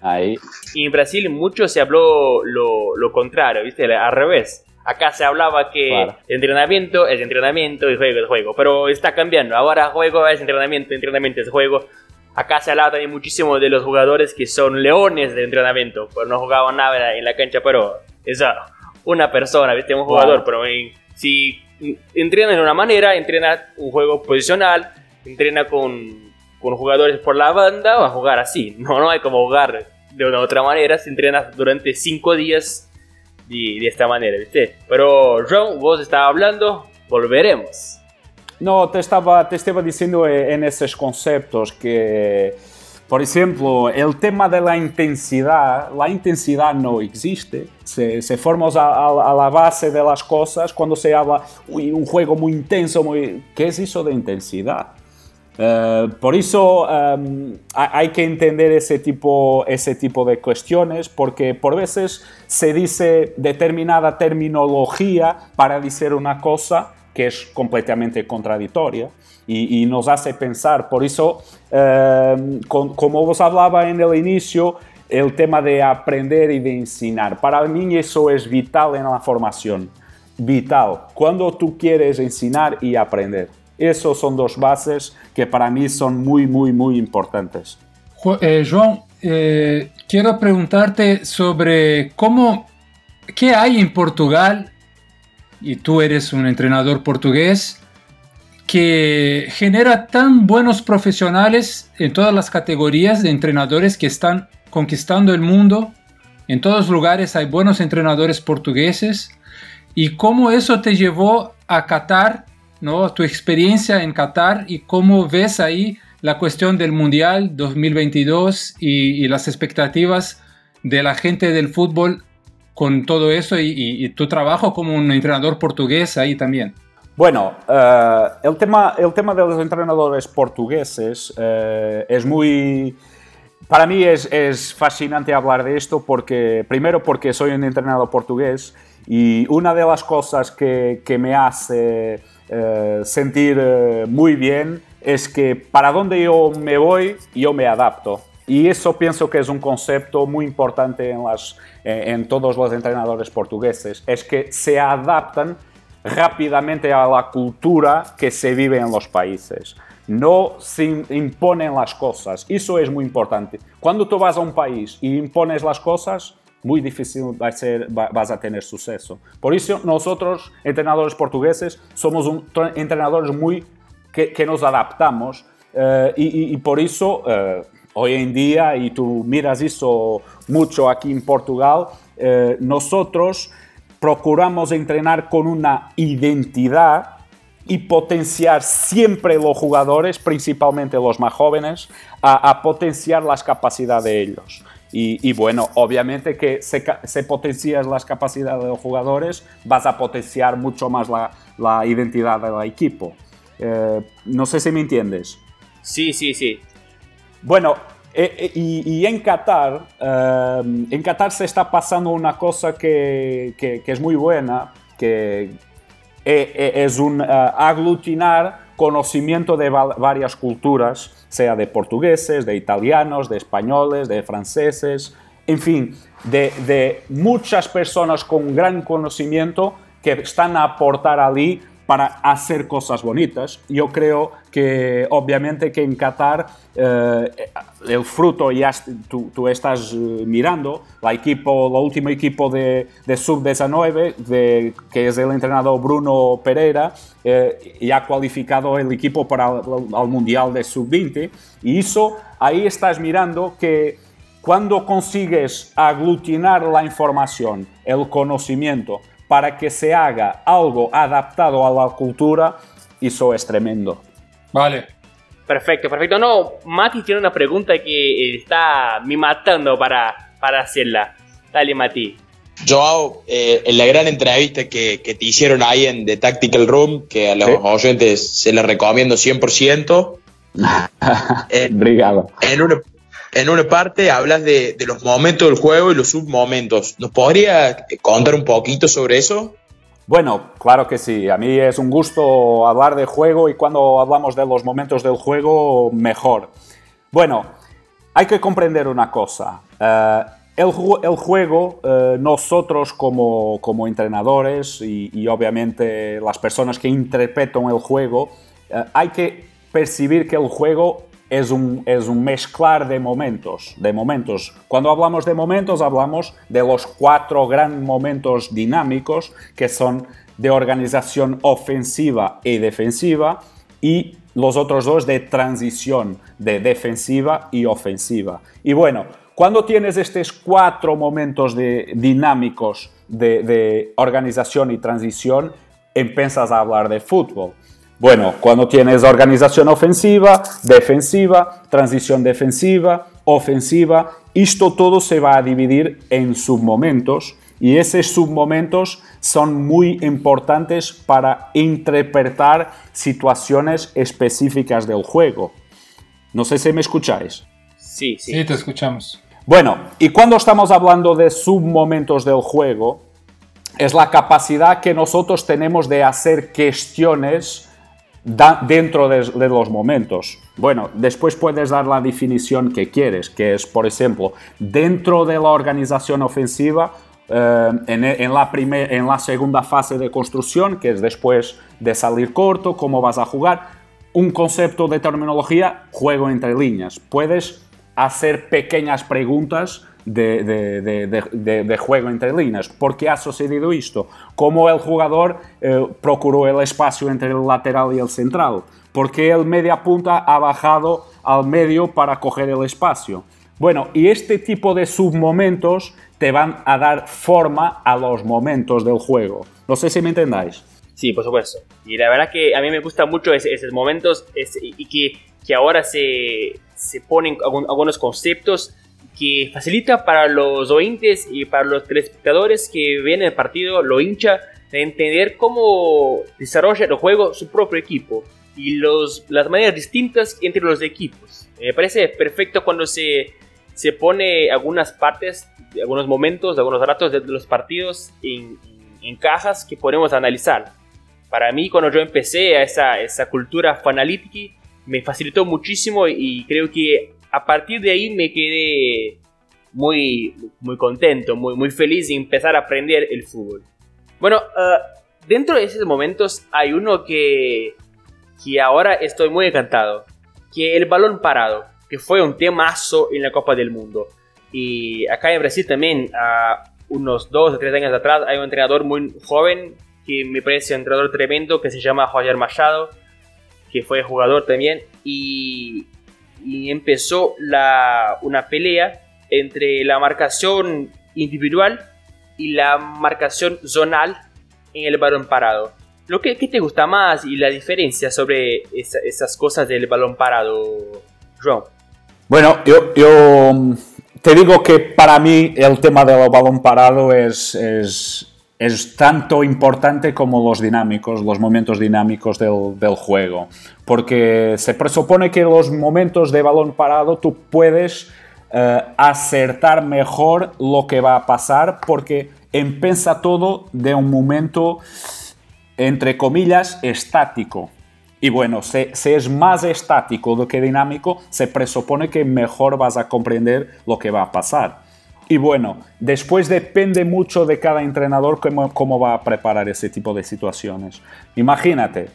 Ahí. Y en Brasil mucho se habló lo, lo contrario, ¿viste? Al revés. Acá se hablaba que claro. entrenamiento es entrenamiento y juego es juego. Pero está cambiando. Ahora juego es entrenamiento, entrenamiento es juego. Acá se hablaba también muchísimo de los jugadores que son leones de entrenamiento. Pues no jugaban nada en la cancha, pero es una persona, ¿viste? Un jugador. Wow. Pero si entrena de una manera, entrena un juego posicional, entrena con, con jugadores por la banda, va a jugar así. No, no hay como jugar de una otra manera. Se entrena durante cinco días de, de esta manera, ¿viste? Pero, Ron, vos estabas hablando, volveremos. No, te estaba, te estaba diciendo en esos conceptos que, por ejemplo, el tema de la intensidad, la intensidad no existe. Se, se forma a, a, la base de las cosas cuando se habla, uy, un juego muy intenso, muy... ¿qué es eso de intensidad? Uh, por eso um, hay que entender ese tipo, ese tipo de cuestiones, porque por veces se dice determinada terminología para decir una cosa que es completamente contradictoria y, nos hace pensar. Por eso, con, como vos hablaba en el inicio, el tema de aprender y de enseñar. Para mí eso es vital en la formación. Vital. Cuando tú quieres enseñar y aprender. Esos son dos bases que para mí son muy, muy, muy importantes. Eh, eh, quiero preguntarte sobre cómo, qué hay en Portugal, y tú eres un entrenador portugués, que genera tan buenos profesionales en todas las categorías de entrenadores que están conquistando el mundo. En todos lugares hay buenos entrenadores portugueses. ¿Y cómo eso te llevó a Qatar ¿no? tu experiencia en Qatar y cómo ves ahí la cuestión del Mundial 2022 y, las expectativas de la gente del fútbol con todo eso y, y, tu trabajo como un entrenador portugués ahí también. Bueno, uh, el, tema, el tema de los entrenadores portugueses uh, es muy... Para mí es, fascinante hablar de esto porque, primero porque soy un entrenador portugués y una de las cosas que, que me hace eh, sentir eh, muy bien es que para donde yo me voy, yo me adapto. Y eso pienso que es un concepto muy importante en, las, en todos los entrenadores portugueses, es que se adaptan rápidamente a la cultura que se vive en los países. No se imponen las cosas. Eso es muy importante. Cuando tú vas a un país y impones las cosas, muy difícil va a ser, va, vas a tener suceso. Por eso nosotros, entrenadores portugueses, somos entrenadores muy que, nos adaptamos uh, y, por eso uh, hoy en día, y tú miras eso mucho aquí en Portugal, uh, nosotros procuramos entrenar con una identidad y potenciar siempre los jugadores, principalmente los más jóvenes, a, potenciar las capacidades de ellos. Y, bueno, obviamente que se, se, potencias las capacidades de los jugadores, vas a potenciar mucho más la, identidad del equipo. Eh, no sé si me entiendes. Sí, sí, sí. Bueno, eh, eh, y, en Qatar, en Qatar se está pasando una cosa que, que es muy buena, que, es un aglutinar conocimiento de varias culturas, sea de portugueses, de italianos, de españoles, de franceses, en fin, de, de muchas personas con gran conocimiento que están a aportar allí para hacer cosas bonitas. Yo creo que obviamente que en Qatar eh, el fruto ya tú, estás eh, mirando, el equipo, el último equipo de, de sub-19, de, que es el entrenador Bruno Pereira, eh, ya ha cualificado el equipo para el, Mundial de sub-20 y eso ahí estás mirando que cuando consigues aglutinar la información, el conocimiento, para que se haga algo adaptado a la cultura, eso es tremendo. Vale. Perfecto, perfecto. No, Mati tiene una pregunta que está me matando para, para hacerla. Dale, Mati. Joao, eh, en la gran entrevista que, te hicieron ahí en The Tactical Room, que a los oyentes se les recomiendo 100%. en, Obrigado. En una, en una parte hablas de, los momentos del juego y los submomentos. ¿Nos podría contar un poquito sobre eso? Bueno, claro que sí. A mí es un gusto hablar de juego y cuando hablamos de los momentos del juego, mejor. Bueno, hay que comprender una cosa. Eh, el, juego, eh, nosotros como, entrenadores y, obviamente las personas que interpretan el juego, eh, hay que percibir que el juego es un, es un mezclar de momentos, de momentos. Cuando hablamos de momentos, hablamos de los cuatro grandes momentos dinámicos que son de organización ofensiva y defensiva y los otros dos de transición, de defensiva y ofensiva. Y bueno, cuando tienes estos cuatro momentos de, dinámicos de, de organización y transición, empiezas a hablar de fútbol. Bueno, cuando tienes organización ofensiva, defensiva, transición defensiva, ofensiva, esto todo se va a dividir en submomentos y esos submomentos son muy importantes para interpretar situaciones específicas del juego. No sé si me escucháis. Sí, sí. Sí, te escuchamos. Bueno, y cuando estamos hablando de submomentos del juego, es la capacidad que nosotros tenemos de hacer cuestiones dentro de, los momentos. Bueno, después puedes dar la definición que quieres, que es, por ejemplo, dentro de la organización ofensiva, eh, en, la en la segunda fase de construcción, que es después de salir corto, cómo vas a jugar, un concepto de terminología, juego entre líneas. Puedes hacer pequeñas preguntas de, juego entre líneas. ¿Por qué ha sucedido esto? ¿Cómo el jugador eh, procuró el espacio entre el lateral y el central? ¿Por qué el media punta ha bajado al medio para coger el espacio? Bueno, y este tipo de submomentos te van a dar forma a los momentos del juego. No sé si me entendáis. Sí, por supuesto. Y la verdad que a mí me gustan mucho esos momentos y que, que ahora se, se ponen algunos conceptos que facilita para los oyentes y para los telespectadores que ven el partido, lo hincha, de entender cómo desarrolla el juego su propio equipo y los, las maneras distintas entre los equipos. Me parece perfecto cuando se, se pone algunas partes, algunos momentos, algunos ratos de los partidos en, en cajas que podemos analizar. Para mí, cuando yo empecé a esa, esa cultura fanalítica, me facilitó muchísimo y creo que a partir de ahí me quedé muy, muy contento, muy, muy feliz de empezar a aprender el fútbol. Bueno, uh, dentro de esos momentos hay uno que, que ahora estoy muy encantado, que el balón parado, que fue un temazo en la Copa del Mundo. Y acá en Brasil también, a unos dos o tres años atrás, hay un entrenador muy joven que me parece un entrenador tremendo que se llama Roger Machado, que fue jugador también. Y y empezó la, una pelea entre la marcación individual y la marcación zonal en el balón parado. lo que, ¿qué te gusta más y la diferencia sobre esas cosas del balón parado, João? Bueno, yo, yo mm, te digo que para mí el tema del balón parado es, es, es tanto importante como los dinámicos, los momentos dinámicos del, juego. Porque se presupone que los momentos de balón parado tú puedes eh, acertar mejor lo que va a pasar porque empieza todo de un momento, entre comillas, estático. Y bueno, si, es más estático do que dinámico, se presupone que mejor vas a comprender lo que va a pasar. Y bueno, después depende mucho de cada entrenador cómo, cómo va a preparar ese tipo de situaciones. Imagínate,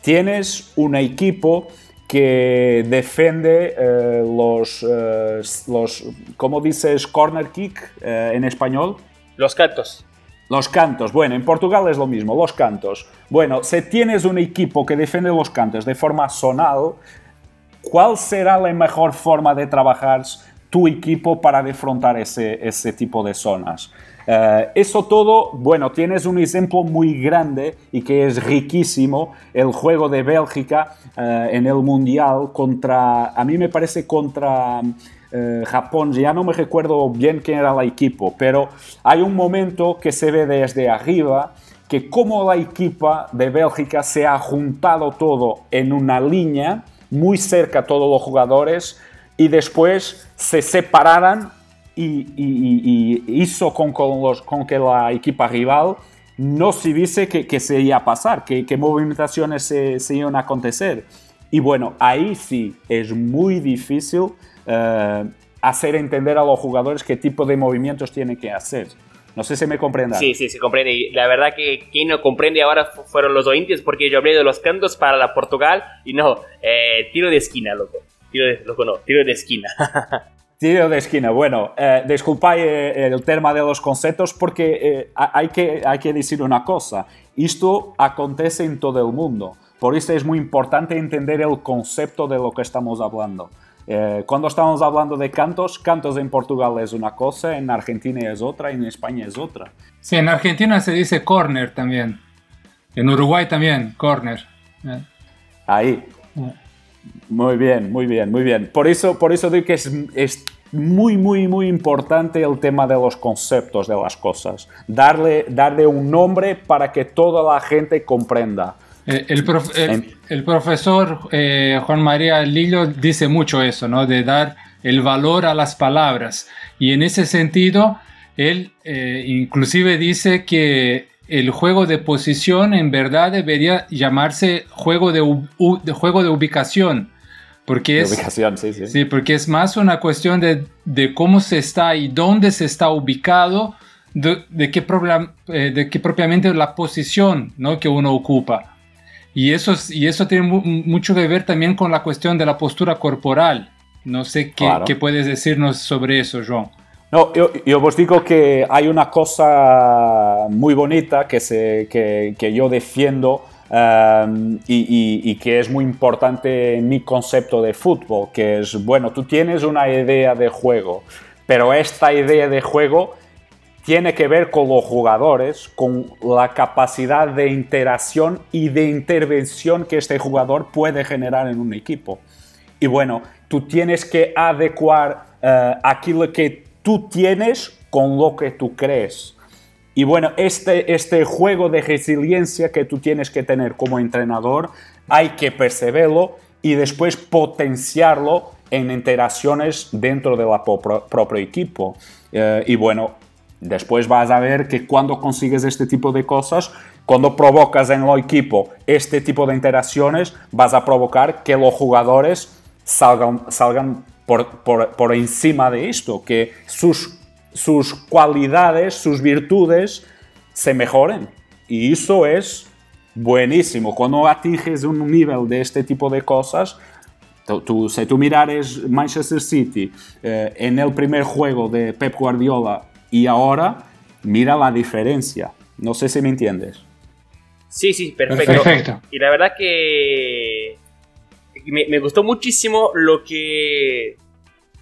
tienes un equipo que defiende eh, los, eh, los, ¿cómo dices corner kick eh, en español? Los cantos. Los cantos, bueno, en Portugal es lo mismo, los cantos. Bueno, si tienes un equipo que defiende los cantos de forma zonal, ¿cuál será la mejor forma de trabajar tu equipo para defrontar ese, ese tipo de zonas? Uh, eso todo, bueno, tienes un ejemplo muy grande y que es riquísimo, el juego de Bélgica uh, en el Mundial contra, a mí me parece contra uh, Japón, ya no me recuerdo bien quién era el equipo, pero hay un momento que se ve desde arriba que como la equipa de Bélgica se ha juntado todo en una línea, muy cerca todos los jugadores, y después se separaran y, hizo con, con, que la equipa rival no se viese que, se iba a pasar, que, movimentaciones se, iban a acontecer. Y bueno, ahí sí es muy difícil eh, hacer entender a los jugadores qué tipo de movimientos tienen que hacer. No sé si me comprendan. Sí, sí, se comprende. Y la verdad que quien no comprende ahora fueron los oyentes porque yo hablé de los cantos para la Portugal y no, eh, tiro de esquina, loco. Tiro de, loco no, tiro de esquina. Tiro de esquina. Bueno, eh, eh, el tema de los conceptos porque eh, hay, que, hay que decir una cosa. Esto acontece en todo el mundo. Por eso es muy importante entender el concepto de lo que estamos hablando. Eh, cuando estamos hablando de cantos, cantos en Portugal es una cosa, en Argentina es otra, en España es otra. Sí, en Argentina se dice corner también. En Uruguay también, corner. Ahí. Muy bien, muy bien, muy bien. Por eso, por eso digo que es, es, muy, muy, muy importante el tema de los conceptos de las cosas. Darle, darle un nombre para que toda la gente comprenda. Eh, el, el, profesor eh, Juan María Lillo dice mucho eso, ¿no? De dar el valor a las palabras. Y en ese sentido, él eh, inclusive dice que el juego de posición en verdad debería llamarse juego de, de juego de ubicación. Porque es, ubicación, sí, sí. sí, porque es más una cuestión de, de, cómo se está y dónde se está ubicado, de, de qué, eh, de qué propiamente la posición ¿no? que uno ocupa. Y eso, y eso tiene mucho que ver también con la cuestión de la postura corporal. No sé qué, qué puedes decirnos sobre eso, Joan. No, yo, yo, os digo que hay una cosa muy bonita que, se, que, yo defiendo y, y, y, que es muy importante en mi concepto de fútbol, que es, bueno, tú tienes una idea de juego, pero esta idea de juego tiene que ver con los jugadores, con la capacidad de interacción y de intervención que este jugador puede generar en un equipo. Y bueno, tú tienes que adecuar uh, aquello que tú tienes con lo que tú crees. Y bueno, este, este juego de resiliencia que tú tienes que tener como entrenador, hay que perseverarlo y después potenciarlo en interacciones dentro del propio equipo. Eh, y bueno, después vas a ver que cuando consigues este tipo de cosas, cuando provocas en el equipo este tipo de interacciones, vas a provocar que los jugadores salgan, salgan por, por, por encima de esto, que sus, sus cualidades, sus virtudes se mejoren. Y eso es buenísimo. Cuando atinges un nivel de este tipo de cosas, tú, si tú mirares Manchester City eh, en el primer juego de Pep Guardiola y ahora, mira la diferencia. No sé si me entiendes. Sí, sí, perfecto. perfecto. Y la verdad que me, gustó muchísimo lo que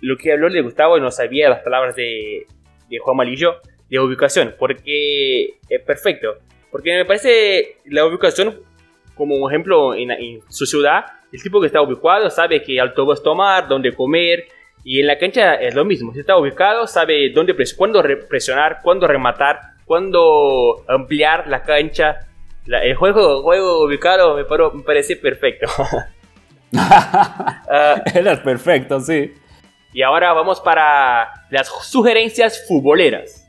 lo que habló de Gustavo y no sabía las palabras de, de Juan Malillo. de ubicación, porque es perfecto. Porque me parece la ubicación, como un ejemplo en, su ciudad, el tipo que está ubicado sabe qué autobús tomar, dónde comer, y en la cancha es lo mismo. Si está ubicado, sabe dónde cuándo presionar, cuándo rematar, cuándo ampliar la cancha. el juego, juego ubicado me parece perfecto. Eres perfecto, sí. Y ahora vamos para las sugerencias futboleras.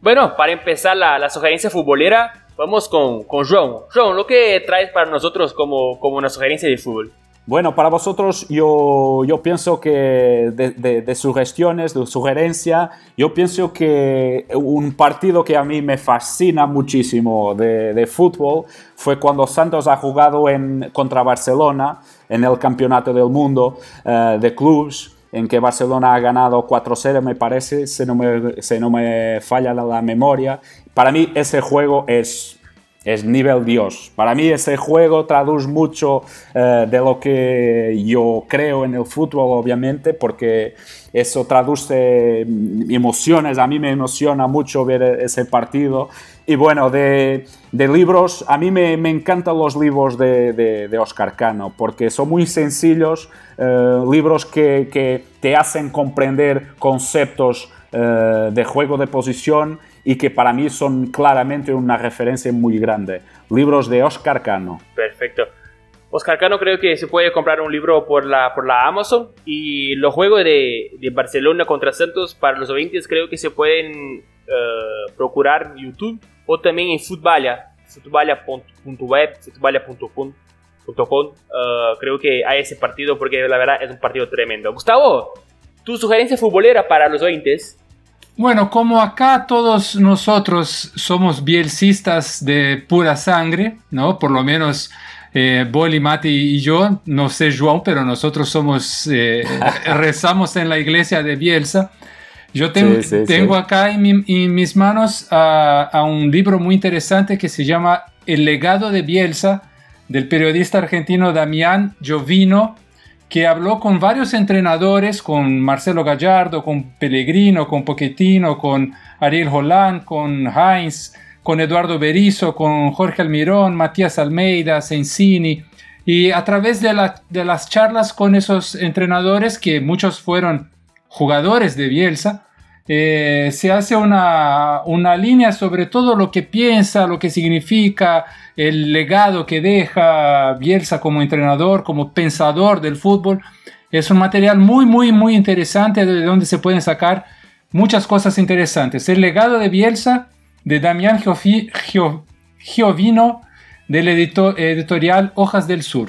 Bueno, para empezar la, sugerencia futbolera, vamos con, con Ron. Ron, ¿lo que traes para nosotros como, como una sugerencia de fútbol? Bueno, para vosotros yo, yo pienso que de, de, de, sugestiones, de sugerencia, yo pienso que un partido que a mí me fascina muchísimo de, de fútbol fue cuando Santos ha jugado en, contra Barcelona en el Campeonato del Mundo uh, de Clubs en que Barcelona ha ganado 4-0, me parece, si no me, si no me falla la memoria. Para mí ese juego es es nivel Dios. Para mí ese juego traduce mucho eh, de lo que yo creo en el fútbol, obviamente, porque eso traduce mm, emociones. A mí me emociona mucho ver ese partido. Y bueno, de, libros, a mí me, encantan los libros de, de, Oscar Cano, porque son muy sencillos, eh, libros que, que, te hacen comprender conceptos eh, de juego de posición y que para mí son claramente una referencia muy grande. Libros de Oscar Cano. Perfecto. Oscar Cano creo que se puede comprar un libro por la, por la Amazon y los juegos de, de Barcelona contra Santos para los 20 creo que se pueden uh, procurar en YouTube o también en Futbalia, futbalia.web, futbalia.com. Uh, creo que hay ese partido porque la verdad es un partido tremendo. Gustavo, tu sugerencia futbolera para los 20 bueno, como acá todos nosotros somos bielcistas de pura sangre, ¿no? Por lo menos eh, Boli, Mati y yo, no sé João, pero nosotros somos, eh, rezamos en la iglesia de Bielsa. Yo tengo, acá en, mis manos a, un libro muy interesante que se llama El legado de Bielsa, del periodista argentino Damián Giovino, que habló con varios entrenadores, con Marcelo Gallardo, con Pellegrino, con Pochettino, con Ariel Holland, con Heinz, con Eduardo Berizzo, con Jorge Almirón, Matías Almeida, Sensini, y a través de, de las charlas con esos entrenadores, que muchos fueron jugadores de Bielsa, eh, se hace una, una, línea sobre todo lo que piensa, lo que significa, el legado que deja Bielsa como entrenador, como pensador del fútbol. Es un material muy, muy, muy interesante de donde se pueden sacar muchas cosas interesantes. El legado de Bielsa, de Damián Giovino, del editorial Hojas del Sur.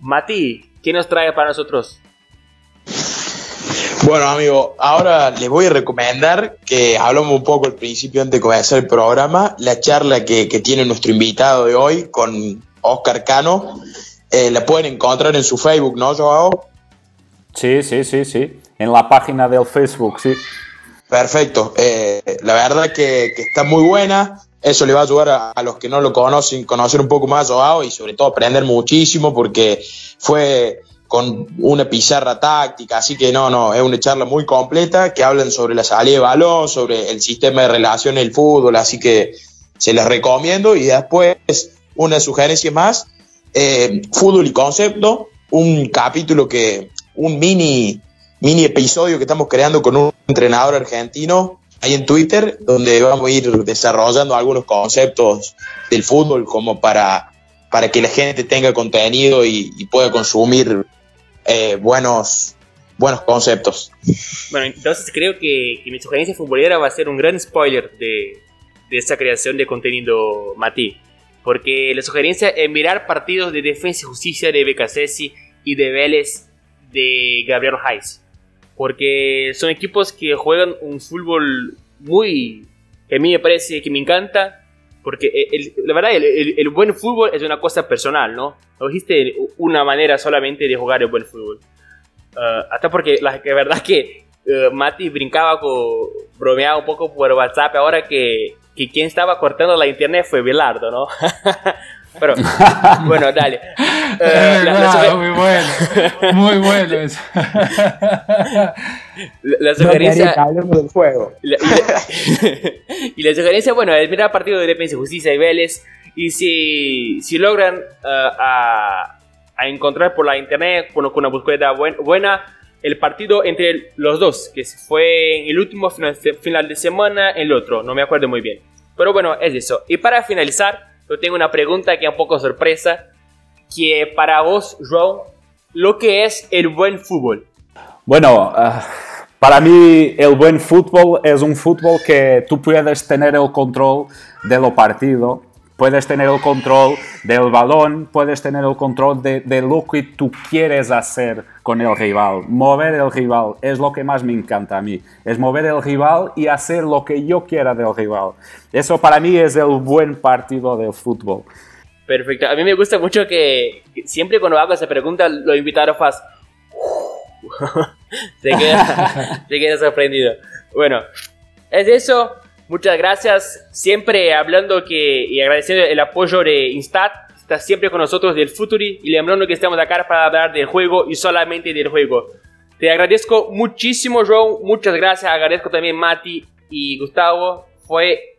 Mati, ¿qué nos trae para nosotros? Bueno, amigo, ahora les voy a recomendar que hablamos un poco al principio antes de comenzar el programa, la charla que, tiene nuestro invitado de hoy con Oscar Cano. Eh, la pueden encontrar en su Facebook, ¿no, Joao? Sí, sí, sí, sí. En la página del Facebook, sí. Perfecto. Eh, la verdad que, está muy buena. Eso le va a ayudar a, a, los que no lo conocen, conocer un poco más a Joao y sobre todo aprender muchísimo porque fue con una pizarra táctica, así que no, no, es una charla muy completa que hablan sobre la salida de balón, sobre el sistema de relación del fútbol, así que se les recomiendo. Y después una sugerencia más, eh, fútbol y concepto, un capítulo que, un mini, mini episodio que estamos creando con un entrenador argentino ahí en Twitter, donde vamos a ir desarrollando algunos conceptos del fútbol como para, para que la gente tenga contenido y, y pueda consumir eh, buenos, buenos conceptos. Bueno, entonces creo que, mi sugerencia futbolera va a ser un gran spoiler de, de esta creación de contenido Mati. Porque la sugerencia es mirar partidos de Defensa y Justicia de Becasesi y de Vélez de Gabriel Hayes. Porque son equipos que juegan un fútbol muy... que a mí me parece que me encanta porque la verdad, el, buen fútbol es una cosa personal, ¿no? No existe una manera solamente de jugar el buen fútbol. Uh, hasta porque la, verdad que uh, Mati brincaba, con, bromeaba un poco por WhatsApp ahora que, que quien estaba cortando la internet fue Belardo, ¿no? Pero, bueno, dale. Eh, la- la suge- muy bueno, muy bueno eso. la- la No sugerencia... del juego. Y la, y la- la sugerencia, bueno, es mirar el partido de Defensa y Justicia y Vélez. Y si, si logran uh, a, a encontrar por la internet con, con una búsqueda buen- buena el partido entre los dos, que fue en el último final, final de semana, el otro, no me acuerdo muy bien. Pero bueno, es eso. Y para finalizar, yo tengo una pregunta que es un poco sorpresa, que para vos, João, lo que es el buen fútbol. Bueno, ah, para mí el buen fútbol es un fútbol que tú puedes tener el control de lo partido, puedes tener el control del balón, puedes tener el control de, de lo que tú quieres hacer con el rival. Mover el rival es lo que más me encanta a mí. Es mover el rival y hacer lo que yo quiera del rival. Eso para mí es el buen partido del fútbol. Perfecto. A mí me gusta mucho que, que siempre cuando hago esa pregunta, los invitados hacen... se, queda, se queda sorprendido. Bueno, es eso. Muchas gracias. Siempre hablando que y agradeciendo el apoyo de Instat. Está siempre con nosotros del Futuri y lembrando que estamos acá para hablar del juego y solamente del juego. Te agradezco muchísimo, Joe. Muchas gracias. Agradezco también Mati y Gustavo. Fue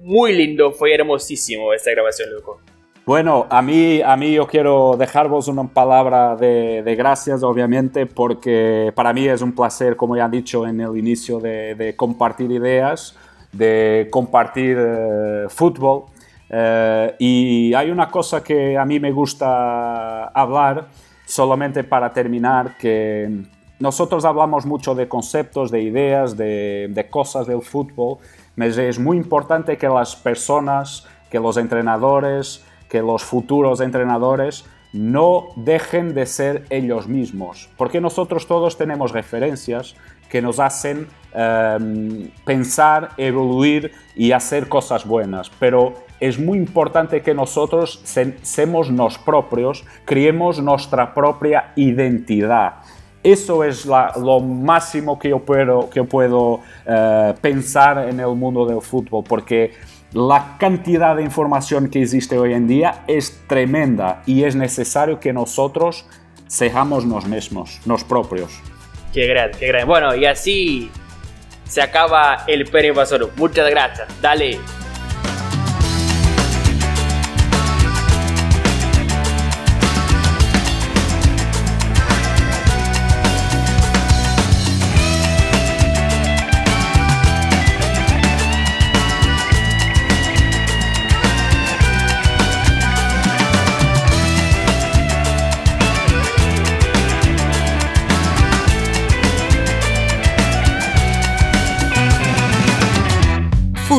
muy lindo, fue hermosísimo esta grabación, loco. Bueno, a mí, a mí yo quiero dejaros una palabra de, gracias, obviamente, porque para mí es un placer, como ya han dicho en el inicio, de compartir ideas, de compartir eh, fútbol. Eh, y hay una cosa que a mí me gusta hablar, solamente para terminar, que nosotros hablamos mucho de conceptos, de ideas, de, de cosas del fútbol, pero es muy importante que las personas, que los entrenadores, que los futuros entrenadores no dejen de ser ellos mismos, porque nosotros todos tenemos referencias que nos hacen eh, pensar, evoluir y hacer cosas buenas, pero es muy importante que nosotros se, seamos nos propios, creemos nuestra propia identidad. Eso es lo máximo que yo puedo, que yo puedo eh, pensar en el mundo del fútbol, porque la cantidad de información que existe hoy en día es tremenda y es necesario que nosotros seamos nos mismos, nos propios. Qué grande, qué grande. Bueno, y así se acaba el Perro Invasor. Muchas gracias. Dale.